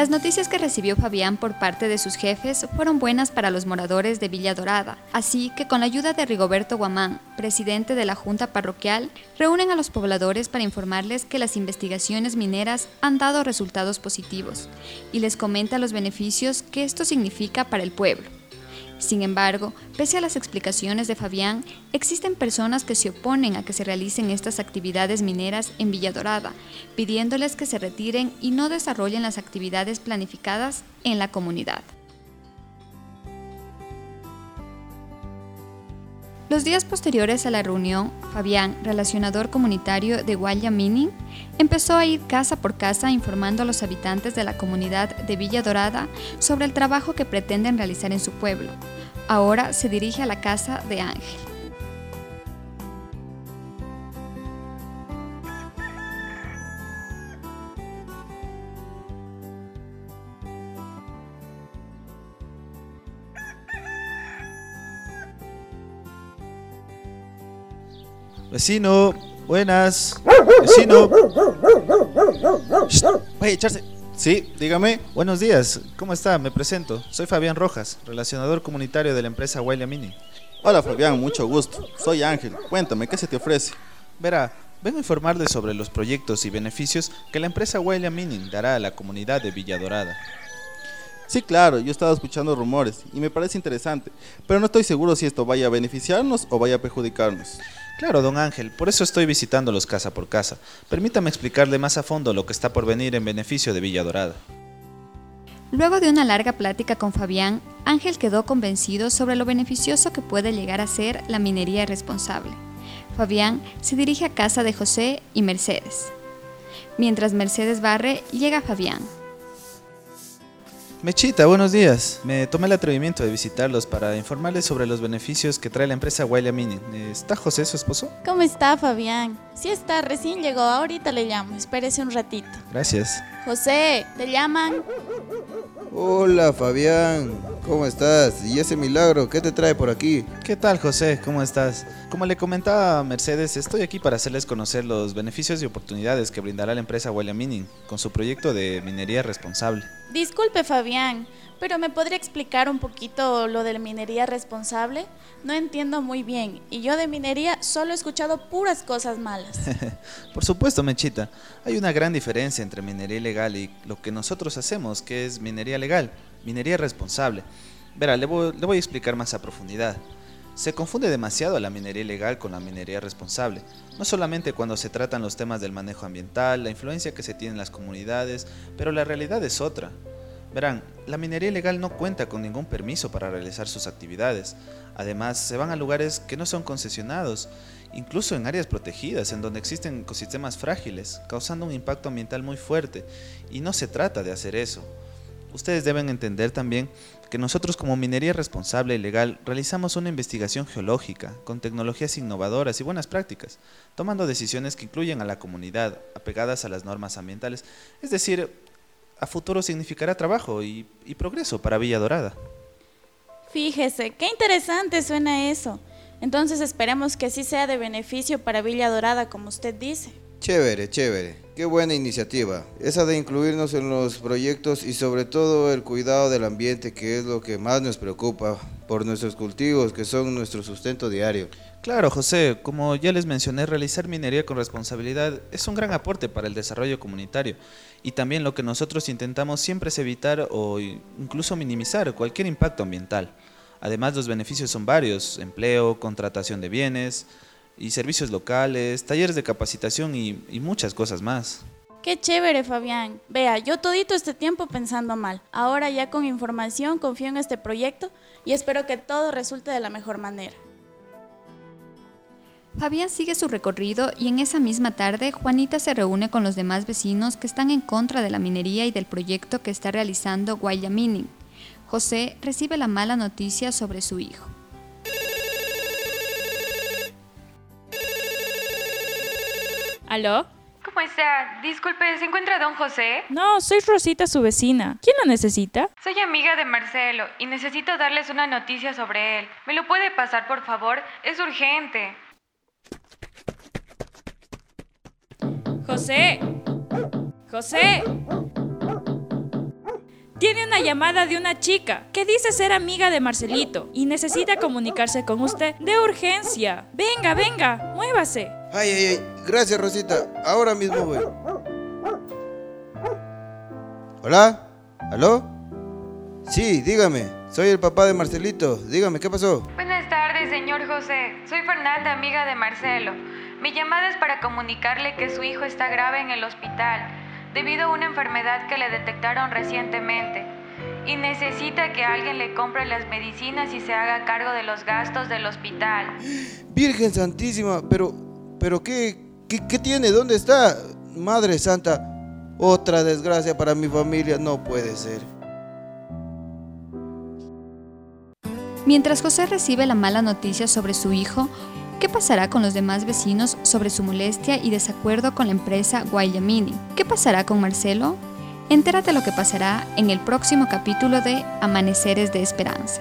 Las noticias que recibió Fabián por parte de sus jefes fueron buenas para los moradores de Villa Dorada, así que con la ayuda de Rigoberto Guamán, presidente de la Junta Parroquial, reúnen a los pobladores para informarles que las investigaciones mineras han dado resultados positivos y les comenta los beneficios que esto significa para el pueblo. Sin embargo, pese a las explicaciones de Fabián, existen personas que se oponen a que se realicen estas actividades mineras en Villa Dorada, pidiéndoles que se retiren y no desarrollen las actividades planificadas en la comunidad. Los días posteriores a la reunión, Fabián, relacionador comunitario de Guaya Mining, empezó a ir casa por casa informando a los habitantes de la comunidad de Villa Dorada sobre el trabajo que pretenden realizar en su pueblo. Ahora se dirige a la casa de Ángel. Vecino, buenas. Vecino. Oye, echarse. Sí, dígame. Buenos días. ¿Cómo está? Me presento. Soy Fabián Rojas, relacionador comunitario de la empresa Wailia Mini. Hola Fabián, mucho gusto. Soy Ángel. Cuéntame, ¿qué se te ofrece? Verá, vengo a informarle sobre los proyectos y beneficios que la empresa Wailia Mining dará a la comunidad de Villa Dorada. Sí, claro, yo he estado escuchando rumores y me parece interesante, pero no estoy seguro si esto vaya a beneficiarnos o vaya a perjudicarnos. Claro, don Ángel, por eso estoy visitándolos casa por casa. Permítame explicarle más a fondo lo que está por venir en beneficio de Villa Dorada. Luego de una larga plática con Fabián, Ángel quedó convencido sobre lo beneficioso que puede llegar a ser la minería responsable. Fabián se dirige a casa de José y Mercedes. Mientras Mercedes barre, llega Fabián. Mechita, buenos días. Me tomé el atrevimiento de visitarlos para informarles sobre los beneficios que trae la empresa Wailia Mining. ¿Está José, su esposo? ¿Cómo está, Fabián? Sí está, recién llegó. Ahorita le llamo. Espérese un ratito. Gracias. José, ¿te llaman? Hola, Fabián. ¿Cómo estás? ¿Y ese milagro qué te trae por aquí? ¿Qué tal, José? ¿Cómo estás? Como le comentaba a Mercedes, estoy aquí para hacerles conocer los beneficios y oportunidades que brindará la empresa Wailia Mining con su proyecto de minería responsable. Disculpe, Fabián, pero ¿me podría explicar un poquito lo de la minería responsable? No entiendo muy bien y yo de minería solo he escuchado puras cosas malas. Por supuesto, Mechita. Hay una gran diferencia entre minería ilegal y lo que nosotros hacemos, que es minería legal, minería responsable. Verá, le voy, a explicar más a profundidad. Se confunde demasiado la minería ilegal con la minería responsable, no solamente cuando se tratan los temas del manejo ambiental, la influencia que se tiene en las comunidades, pero la realidad es otra. Verán, la minería ilegal no cuenta con ningún permiso para realizar sus actividades. Además, se van a lugares que no son concesionados, incluso en áreas protegidas, en donde existen ecosistemas frágiles, causando un impacto ambiental muy fuerte. Y no se trata de hacer eso. Ustedes deben entender también que nosotros como minería responsable y legal realizamos una investigación geológica con tecnologías innovadoras y buenas prácticas, tomando decisiones que incluyen a la comunidad, apegadas a las normas ambientales. Es decir, a futuro significará trabajo y, progreso para Villa Dorada. Fíjese, qué interesante suena eso. Entonces esperemos que sí sea de beneficio para Villa Dorada, como usted dice. Chévere, chévere. Qué buena iniciativa. Esa de incluirnos en los proyectos y sobre todo el cuidado del ambiente, que es lo que más nos preocupa por nuestros cultivos, que son nuestro sustento diario. Claro, José, como ya les mencioné, realizar minería con responsabilidad es un gran aporte para el desarrollo comunitario y también lo que nosotros intentamos siempre es evitar o incluso minimizar cualquier impacto ambiental. Además, los beneficios son varios, empleo, contratación de bienes y servicios locales, talleres de capacitación y, y muchas cosas más. Qué chévere, Fabián. Vea, yo todito este tiempo pensando mal. Ahora ya con información confío en este proyecto y espero que todo resulte de la mejor manera. Fabián sigue su recorrido y en esa misma tarde Juanita se reúne con los demás vecinos que están en contra de la minería y del proyecto que está realizando Guaya Mining. José recibe la mala noticia sobre su hijo. ¿Aló? ¿Cómo está? Disculpe, ¿se encuentra don José? No, soy Rosita, su vecina. ¿Quién lo necesita? Soy amiga de Marcelo y necesito darles una noticia sobre él. ¿Me lo puede pasar, por favor? Es urgente. José. José. Tiene una llamada de una chica que dice ser amiga de Marcelito y necesita comunicarse con usted de urgencia. Venga, venga, muévase. Ay, ay, ay. Gracias, Rosita. Ahora mismo voy. ¿Hola? ¿Aló? Sí, dígame. Soy el papá de Marcelito. Dígame, ¿qué pasó? Buenas tardes, señor José. Soy Fernanda, amiga de Marcelo. Mi llamada es para comunicarle que su hijo está grave en el hospital debido a una enfermedad que le detectaron recientemente y necesita que alguien le compre las medicinas y se haga cargo de los gastos del hospital. Virgen Santísima, pero, pero ¿qué, qué, tiene? ¿Dónde está? Madre Santa, otra desgracia para mi familia, no puede ser. Mientras José recibe la mala noticia sobre su hijo, ¿qué pasará con los demás vecinos sobre su molestia y desacuerdo con la empresa Guayamini? ¿Qué pasará con Marcelo? Entérate lo que pasará en el próximo capítulo de Amaneceres de Esperanza.